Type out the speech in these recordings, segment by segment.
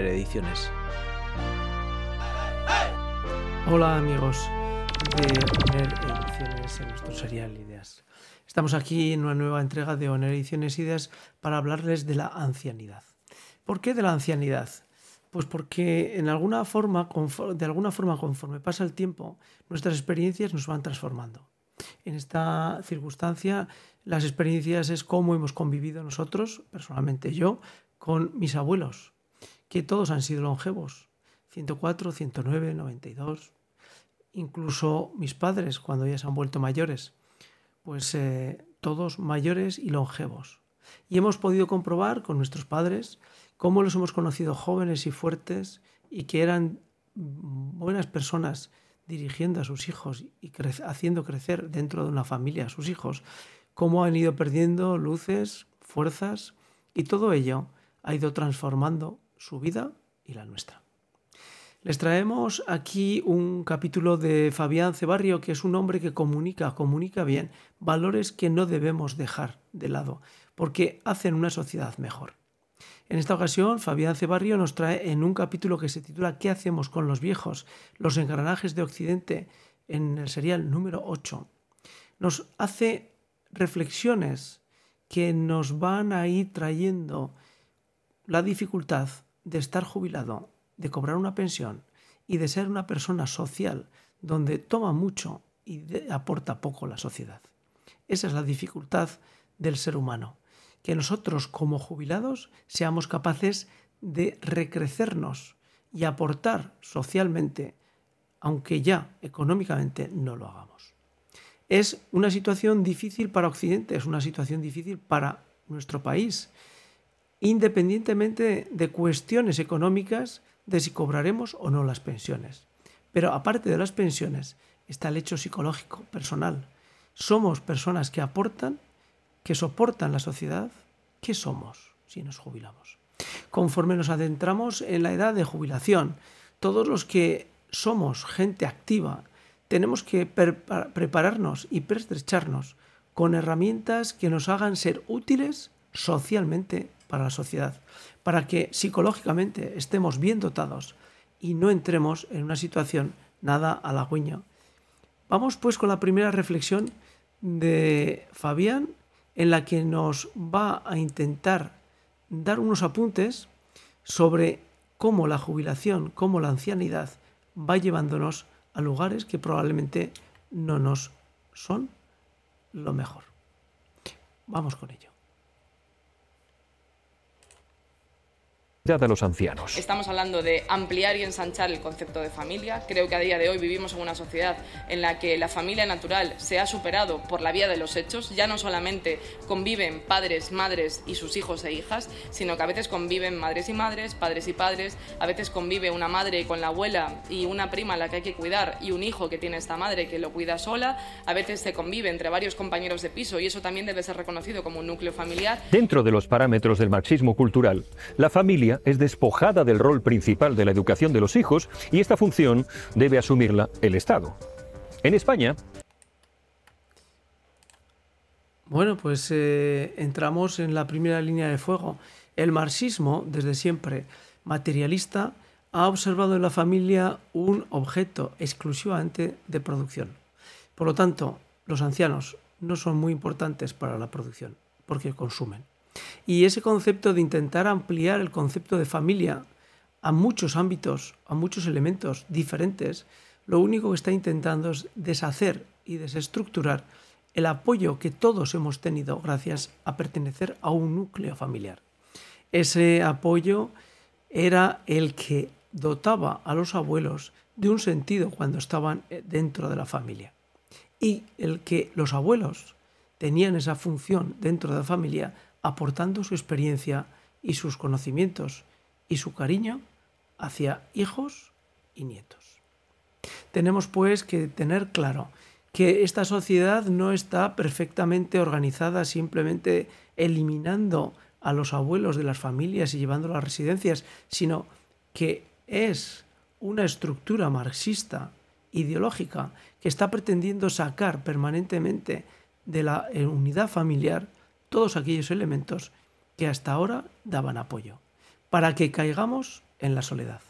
Ediciones. Hola amigos de ONER Ediciones en nuestro serial Ideas. Estamos aquí en una nueva entrega de ONER Ediciones Ideas para hablarles de la ancianidad. ¿Por qué de la ancianidad? Pues porque en alguna forma, de alguna forma, conforme pasa el tiempo, nuestras experiencias nos van transformando. En esta circunstancia, las experiencias es cómo hemos convivido nosotros, personalmente yo, con mis abuelos, que todos han sido longevos, 104, 109, 92, incluso mis padres cuando ya se han vuelto mayores, pues eh, todos mayores y longevos. Y hemos podido comprobar con nuestros padres cómo los hemos conocido jóvenes y fuertes y que eran buenas personas dirigiendo a sus hijos y haciendo crecer dentro de una familia a sus hijos, cómo han ido perdiendo luces, fuerzas y todo ello ha ido transformando su vida y la nuestra. Les traemos aquí un capítulo de Fabián Cebarrio, que es un hombre que comunica, comunica bien, valores que no debemos dejar de lado, porque hacen una sociedad mejor. En esta ocasión, Fabián Cebarrio nos trae en un capítulo que se titula ¿Qué hacemos con los viejos? Los engranajes de Occidente, en el serial número 8. Nos hace reflexiones que nos van a ir trayendo la dificultad de estar jubilado, de cobrar una pensión y de ser una persona social donde toma mucho y aporta poco a la sociedad. Esa es la dificultad del ser humano que nosotros como jubilados seamos capaces de recrecernos y aportar socialmente, aunque ya económicamente no lo hagamos. Es una situación difícil para Occidente, es una situación difícil para nuestro país, independientemente de cuestiones económicas de si cobraremos o no las pensiones. Pero aparte de las pensiones está el hecho psicológico, personal. Somos personas que aportan que soportan la sociedad, ¿qué somos si nos jubilamos? Conforme nos adentramos en la edad de jubilación, todos los que somos gente activa, tenemos que prepararnos y perstrecharnos con herramientas que nos hagan ser útiles socialmente para la sociedad, para que psicológicamente estemos bien dotados y no entremos en una situación nada halagüeña. Vamos pues con la primera reflexión de Fabián en la que nos va a intentar dar unos apuntes sobre cómo la jubilación, cómo la ancianidad va llevándonos a lugares que probablemente no nos son lo mejor. Vamos con ello. De los ancianos. Estamos hablando de ampliar y ensanchar el concepto de familia. Creo que a día de hoy vivimos en una sociedad en la que la familia natural se ha superado por la vía de los hechos. Ya no solamente conviven padres, madres y sus hijos e hijas, sino que a veces conviven madres y madres, padres y padres. A veces convive una madre con la abuela y una prima a la que hay que cuidar y un hijo que tiene esta madre que lo cuida sola. A veces se convive entre varios compañeros de piso y eso también debe ser reconocido como un núcleo familiar. Dentro de los parámetros del marxismo cultural, la familia es despojada del rol principal de la educación de los hijos y esta función debe asumirla el Estado. En España... Bueno, pues eh, entramos en la primera línea de fuego. El marxismo, desde siempre materialista, ha observado en la familia un objeto exclusivamente de producción. Por lo tanto, los ancianos no son muy importantes para la producción, porque consumen. Y ese concepto de intentar ampliar el concepto de familia a muchos ámbitos, a muchos elementos diferentes, lo único que está intentando es deshacer y desestructurar el apoyo que todos hemos tenido gracias a pertenecer a un núcleo familiar. Ese apoyo era el que dotaba a los abuelos de un sentido cuando estaban eh, dentro de la familia. Y el que los abuelos tenían esa función dentro de la familia aportando su experiencia y sus conocimientos y su cariño hacia hijos y nietos. Tenemos pues que tener claro que esta sociedad no está perfectamente organizada simplemente eliminando a los abuelos de las familias y llevando a las residencias, sino que es una estructura marxista ideológica que está pretendiendo sacar permanentemente de la unidad familiar todos aquellos elementos que hasta ahora daban apoyo, para que caigamos en la soledad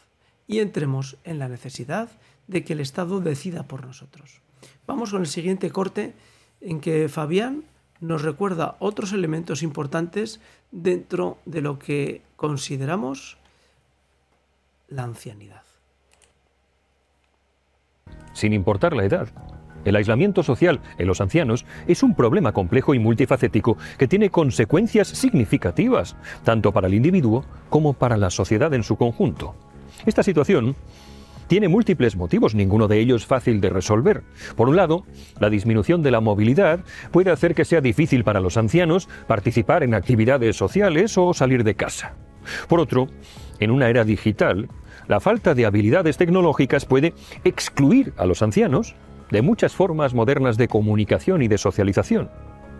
y entremos en la necesidad de que el Estado decida por nosotros. Vamos con el siguiente corte en que Fabián nos recuerda otros elementos importantes dentro de lo que consideramos la ancianidad. Sin importar la edad, el aislamiento social en los ancianos es un problema complejo y multifacético que tiene consecuencias significativas, tanto para el individuo como para la sociedad en su conjunto. Esta situación tiene múltiples motivos, ninguno de ellos fácil de resolver. Por un lado, la disminución de la movilidad puede hacer que sea difícil para los ancianos participar en actividades sociales o salir de casa. Por otro, en una era digital, la falta de habilidades tecnológicas puede excluir a los ancianos de muchas formas modernas de comunicación y de socialización.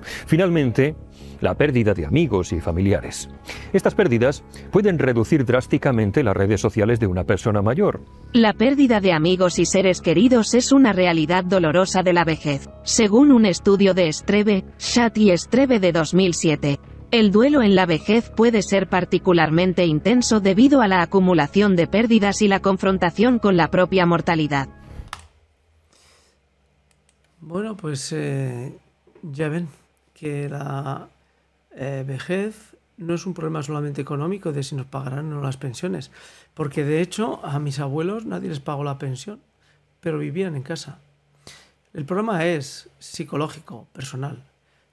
Finalmente, la pérdida de amigos y familiares. Estas pérdidas pueden reducir drásticamente las redes sociales de una persona mayor. La pérdida de amigos y seres queridos es una realidad dolorosa de la vejez. Según un estudio de Strebe, Chat y Strebe de 2007, el duelo en la vejez puede ser particularmente intenso debido a la acumulación de pérdidas y la confrontación con la propia mortalidad. Bueno, pues eh, ya ven que la eh, vejez no es un problema solamente económico de si nos pagarán o no las pensiones, porque de hecho a mis abuelos nadie les pagó la pensión, pero vivían en casa. El problema es psicológico, personal.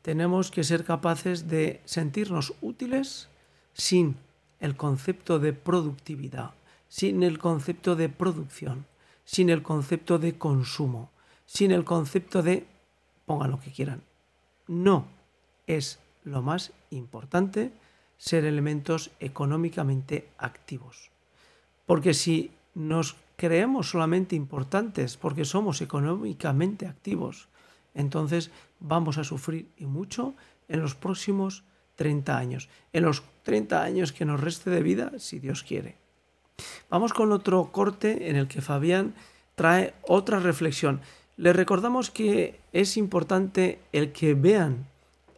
Tenemos que ser capaces de sentirnos útiles sin el concepto de productividad, sin el concepto de producción, sin el concepto de consumo, sin el concepto de pongan lo que quieran. No es lo más importante, ser elementos económicamente activos. Porque si nos creemos solamente importantes porque somos económicamente activos, entonces vamos a sufrir y mucho en los próximos 30 años, en los 30 años que nos reste de vida, si Dios quiere. Vamos con otro corte en el que Fabián trae otra reflexión. Les recordamos que es importante el que vean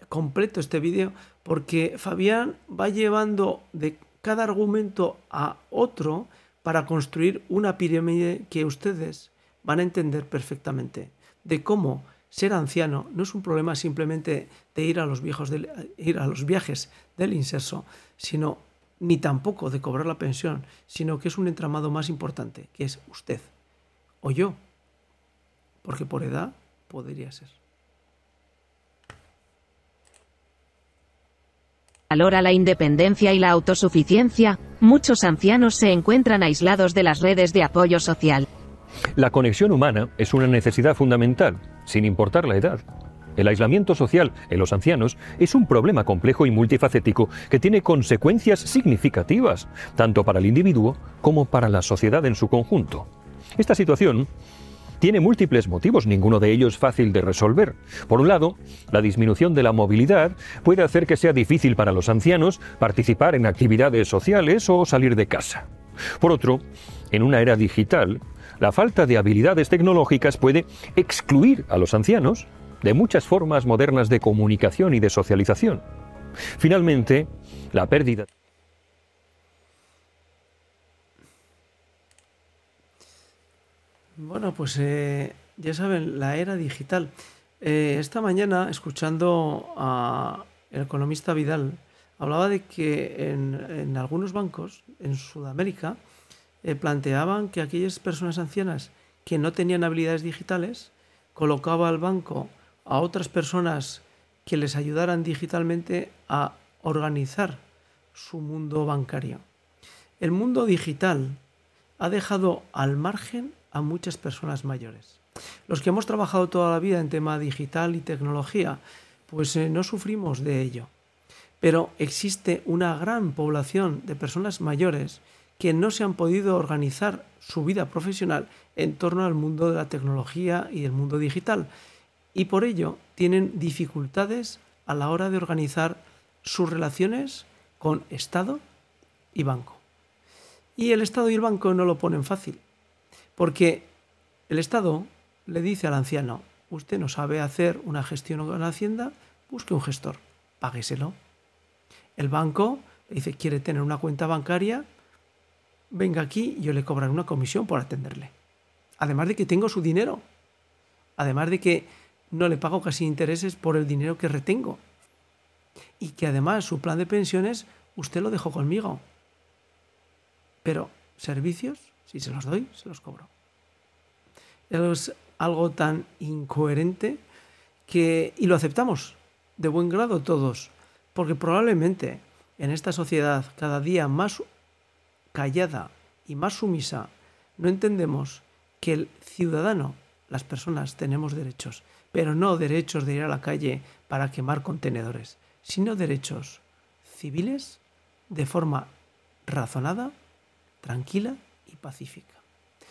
completo este vídeo porque Fabián va llevando de cada argumento a otro para construir una pirámide que ustedes van a entender perfectamente de cómo ser anciano no es un problema simplemente de ir a los viejos ir a los viajes del inserso, sino ni tampoco de cobrar la pensión, sino que es un entramado más importante, que es usted o yo, porque por edad podría ser. valora la independencia y la autosuficiencia, muchos ancianos se encuentran aislados de las redes de apoyo social. La conexión humana es una necesidad fundamental, sin importar la edad. El aislamiento social en los ancianos es un problema complejo y multifacético que tiene consecuencias significativas, tanto para el individuo como para la sociedad en su conjunto. Esta situación tiene múltiples motivos, ninguno de ellos fácil de resolver. Por un lado, la disminución de la movilidad puede hacer que sea difícil para los ancianos participar en actividades sociales o salir de casa. Por otro, en una era digital, la falta de habilidades tecnológicas puede excluir a los ancianos de muchas formas modernas de comunicación y de socialización. Finalmente, la pérdida Bueno, pues eh, ya saben, la era digital. Eh, esta mañana, escuchando a el economista Vidal, hablaba de que en, algunos bancos en Sudamérica eh, planteaban que aquellas personas ancianas que no tenían habilidades digitales colocaba al banco a otras personas que les ayudaran digitalmente a organizar su mundo bancario. El mundo digital ha dejado al margen a muchas personas mayores. Los que hemos trabajado toda la vida en tema digital y tecnología, pues eh, no sufrimos de ello. Pero existe una gran población de personas mayores que no se han podido organizar su vida profesional en torno al mundo de la tecnología y el mundo digital. Y por ello tienen dificultades a la hora de organizar sus relaciones con Estado y banco. Y el Estado y el banco no lo ponen fácil. Porque el Estado le dice al anciano, usted no sabe hacer una gestión con la Hacienda, busque un gestor, págueselo. El banco le dice, quiere tener una cuenta bancaria, venga aquí, yo le cobraré una comisión por atenderle. Además de que tengo su dinero. Además de que no le pago casi intereses por el dinero que retengo. Y que además su plan de pensiones usted lo dejó conmigo. Pero servicios, si se los doy, se los cobro. Es algo tan incoherente que, y lo aceptamos de buen grado todos, porque probablemente en esta sociedad cada día más callada y más sumisa, no entendemos que el ciudadano, las personas, tenemos derechos, pero no derechos de ir a la calle para quemar contenedores, sino derechos civiles de forma razonada, tranquila y pacífica.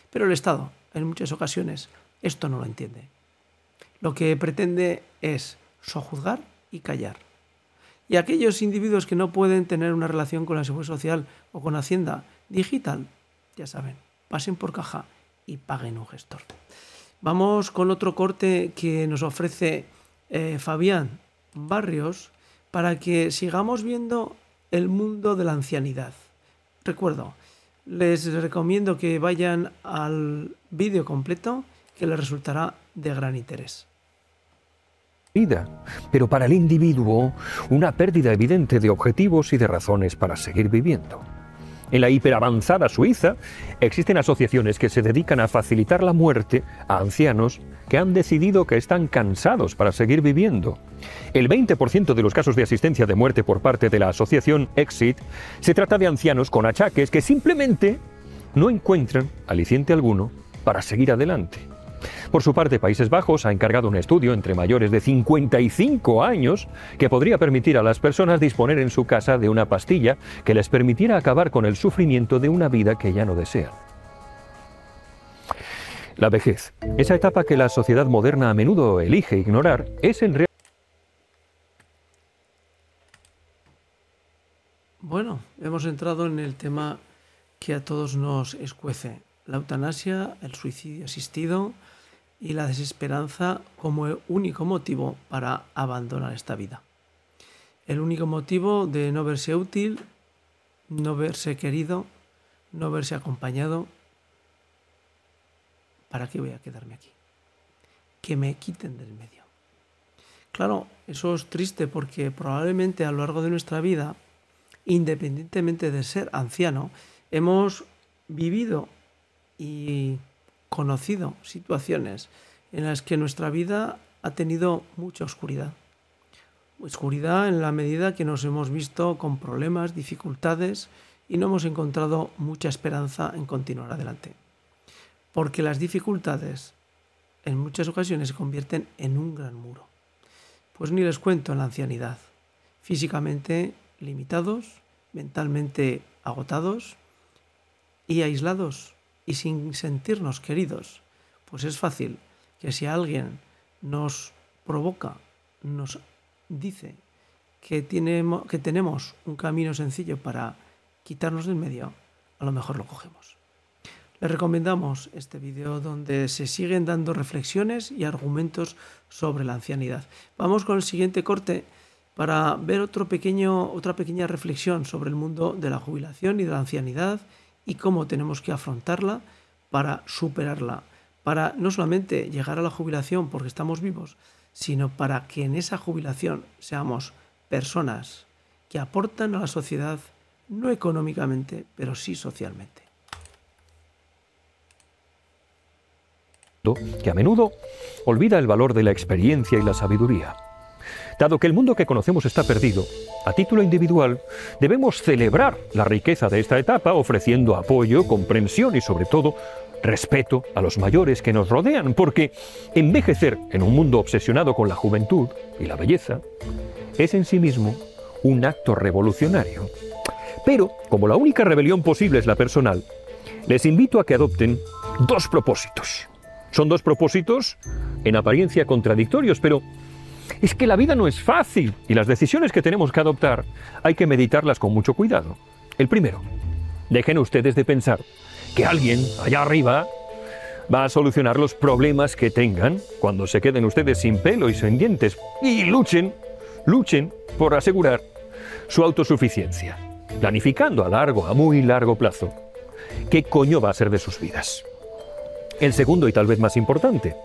Pero el Estado, en muchas ocasiones, esto no lo entiende. Lo que pretende es sojuzgar y callar. Y aquellos individuos que no pueden tener una relación con la seguridad social o con Hacienda digital, ya saben, pasen por caja y paguen un gestor. Vamos con otro corte que nos ofrece eh, Fabián Barrios para que sigamos viendo el mundo de la ancianidad. Recuerdo, les recomiendo que vayan al vídeo completo que les resultará de gran interés vida, pero para el individuo una pérdida evidente de objetivos y de razones para seguir viviendo. En la hiperavanzada Suiza existen asociaciones que se dedican a facilitar la muerte a ancianos que han decidido que están cansados para seguir viviendo. El 20% de los casos de asistencia de muerte por parte de la asociación Exit se trata de ancianos con achaques que simplemente no encuentran aliciente alguno para seguir adelante. Por su parte, Países Bajos ha encargado un estudio entre mayores de 55 años que podría permitir a las personas disponer en su casa de una pastilla que les permitiera acabar con el sufrimiento de una vida que ya no desean. La vejez, esa etapa que la sociedad moderna a menudo elige ignorar, es en realidad... Bueno, hemos entrado en el tema que a todos nos escuece, la eutanasia, el suicidio asistido, y la desesperanza como único motivo para abandonar esta vida. El único motivo de no verse útil, no verse querido, no verse acompañado. ¿Para qué voy a quedarme aquí? Que me quiten del medio. Claro, eso es triste porque probablemente a lo largo de nuestra vida, independientemente de ser anciano, hemos vivido y conocido situaciones en las que nuestra vida ha tenido mucha oscuridad. Oscuridad en la medida que nos hemos visto con problemas, dificultades y no hemos encontrado mucha esperanza en continuar adelante. Porque las dificultades en muchas ocasiones se convierten en un gran muro. Pues ni les cuento en la ancianidad. Físicamente limitados, mentalmente agotados y aislados y sin sentirnos queridos, pues es fácil que si alguien nos provoca, nos dice que, tenemos un camino sencillo para quitarnos del medio, a lo mejor lo cogemos. Les recomendamos este vídeo donde se siguen dando reflexiones y argumentos sobre la ancianidad. Vamos con el siguiente corte para ver otra pequeña reflexión sobre el mundo de la jubilación y de la ancianidad y cómo tenemos que afrontarla para superarla, para no solamente llegar a la jubilación porque estamos vivos, sino para que en esa jubilación seamos personas que aportan a la sociedad no económicamente, pero sí socialmente. Que a menudo olvida el valor de la experiencia y la sabiduría. Dado que el mundo que conocemos está perdido, a título individual debemos celebrar la riqueza de esta etapa ofreciendo apoyo, comprensión y sobre todo respeto a los mayores que nos rodean, porque envejecer en un mundo obsesionado con la juventud y la belleza es en sí mismo un acto revolucionario. Pero, como la única rebelión posible es la personal, les invito a que adopten dos propósitos. Son dos propósitos en apariencia contradictorios, pero es que la vida no es fácil y las decisiones que tenemos que adoptar hay que meditarlas con mucho cuidado. El primero, dejen ustedes de pensar que alguien allá arriba va a solucionar los problemas que tengan cuando se queden ustedes sin pelo y sin dientes. Y luchen, luchen por asegurar su autosuficiencia, planificando a largo, a muy largo plazo. qué coño va a ser de sus vidas. El segundo y tal vez más importante,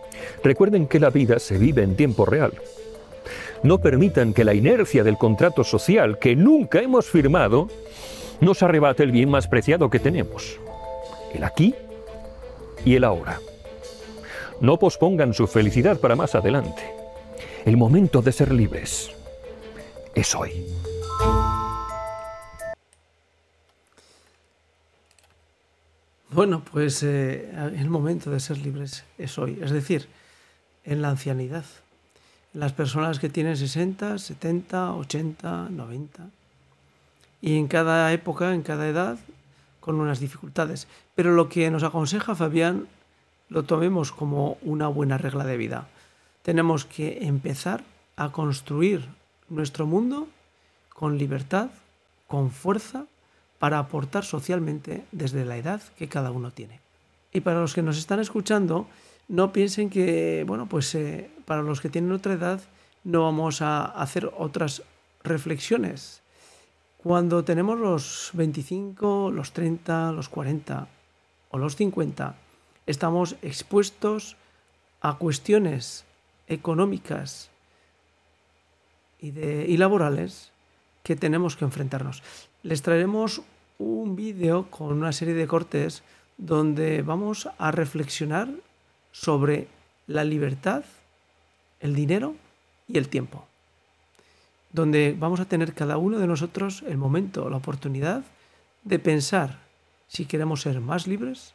recuerden que la vida se vive en tiempo real. No permitan que la inercia del contrato social que nunca hemos firmado nos arrebate el bien más preciado que tenemos, el aquí y el ahora. No pospongan su felicidad para más adelante. El momento de ser libres es hoy. Bueno, pues eh, el momento de ser libres es hoy, es decir, en la ancianidad. Las personas que tienen 60, 70, 80, 90. Y en cada época, en cada edad, con unas dificultades. Pero lo que nos aconseja Fabián lo tomemos como una buena regla de vida. Tenemos que empezar a construir nuestro mundo con libertad, con fuerza, para aportar socialmente desde la edad que cada uno tiene. Y para los que nos están escuchando, no piensen que, bueno, pues eh, para los que tienen otra edad no vamos a hacer otras reflexiones. Cuando tenemos los 25, los 30, los 40 o los 50, estamos expuestos a cuestiones económicas y, laborales que tenemos que enfrentarnos. Les traeremos un vídeo con una serie de cortes donde vamos a reflexionar sobre la libertad, el dinero y el tiempo. Donde vamos a tener cada uno de nosotros el momento, la oportunidad de pensar si queremos ser más libres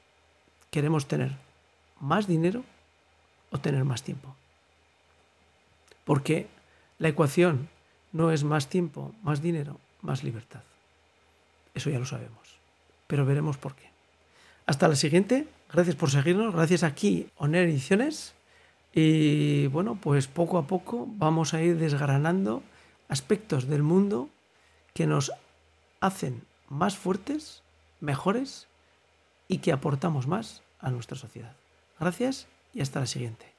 ¿Queremos tener más dinero o tener más tiempo? Porque la ecuación no es más tiempo, más dinero, más libertad. Eso ya lo sabemos, pero veremos por qué. Hasta la siguiente, gracias por seguirnos, gracias aquí, Oner Ediciones. Y bueno, pues poco a poco vamos a ir desgranando aspectos del mundo que nos hacen más fuertes, mejores y que aportamos más a nuestra sociedad. Gracias y hasta la siguiente.